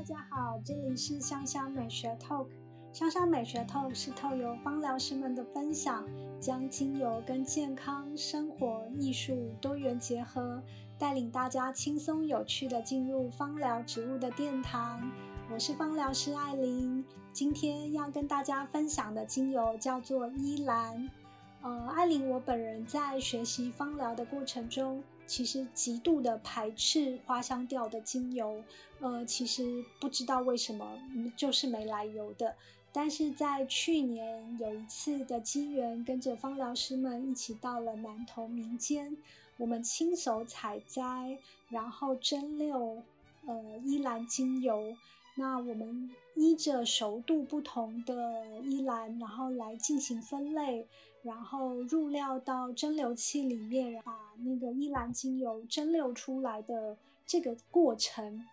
大家好，这里是香香美学 Talk。香香美学 Talk 是透由芳疗师们的分享，将精油跟健康、生活、艺术多元结合，带领大家轻松有趣的进入芳疗植物的殿堂。我是芳疗师艾琳，今天要跟大家分享的精油叫做依兰。呃，艾琳，我本人在学习芳疗的过程中。其实极度的排斥花香调的精油，呃，其实不知道为什么，就是没来由的。但是在去年有一次的机缘，跟着芳疗师们一起到了南投民间，我们亲手采摘，然后蒸馏，呃，依兰精油。那我们依着熟度不同的依兰，然后来进行分类，然后入料到蒸馏器里面，把那个依兰精油蒸馏出来的这个过程，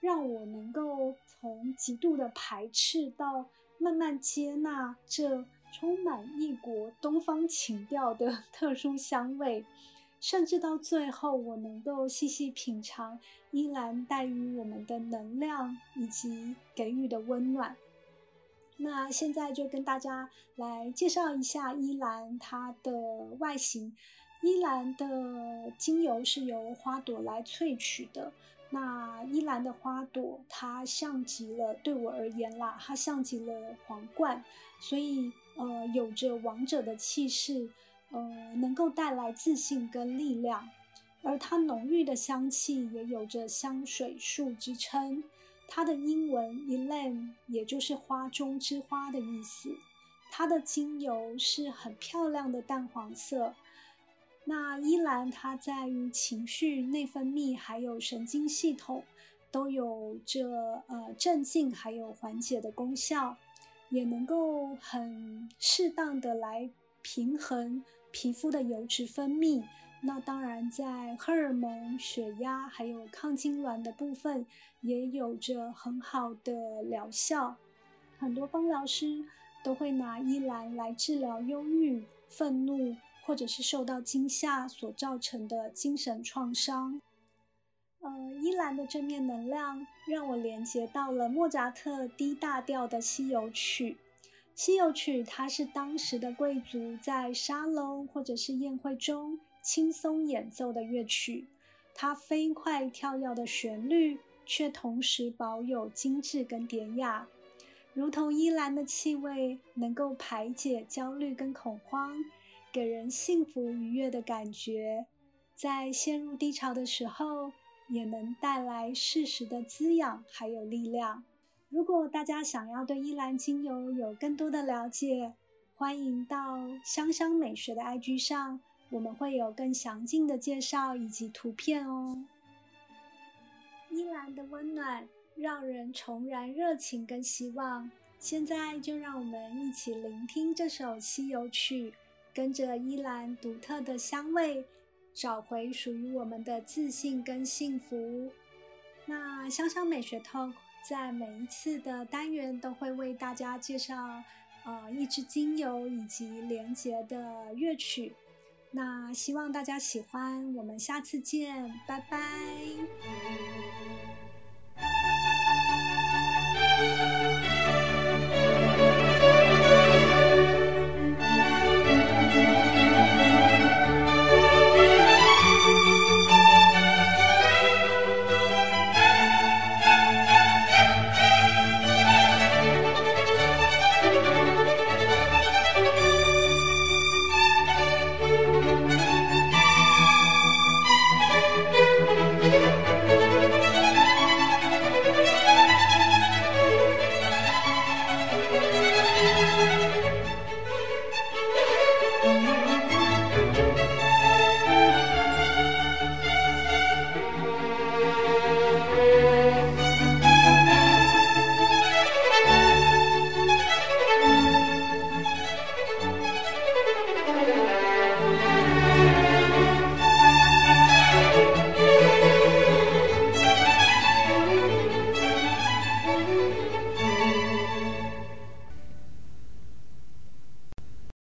让我能够从极度的排斥到慢慢接纳这充满异国东方情调的 特殊香味。甚至到最后，我能够细细品尝依兰带予我们的能量以及给予的温暖。那现在就跟大家来介绍一下依兰它的外形。依兰的精油是由花朵来萃取的。那依兰的花朵，它像极了对我而言啦，它像极了皇冠，所以呃，有着王者的气势。呃，能够带来自信跟力量，而它浓郁的香气也有着香水树之称。它的英文 elan 也就是花中之花的意思。它的精油是很漂亮的淡黄色。那依兰它在于情绪、内分泌还有神经系统都有着呃镇静还有缓解的功效，也能够很适当的来。平衡皮肤的油脂分泌，那当然在荷尔蒙、血压还有抗痉挛的部分也有着很好的疗效。很多芳疗师都会拿依兰来治疗忧郁、愤怒，或者是受到惊吓所造成的精神创伤。呃，依兰的正面能量让我连接到了莫扎特 D 大调的西游曲。西游曲，它是当时的贵族在沙龙或者是宴会中轻松演奏的乐曲。它飞快跳跃的旋律，却同时保有精致跟典雅，如同依兰的气味，能够排解焦虑跟恐慌，给人幸福愉悦的感觉。在陷入低潮的时候，也能带来适时的滋养还有力量。如果大家想要对依兰精油有更多的了解，欢迎到香香美学的 IG 上，我们会有更详尽的介绍以及图片哦。依兰的温暖让人重燃热情跟希望，现在就让我们一起聆听这首西游曲，跟着依兰独特的香味，找回属于我们的自信跟幸福。那香香美学 Talk。在每一次的单元都会为大家介绍，呃，一支精油以及连结的乐曲。那希望大家喜欢，我们下次见，拜拜。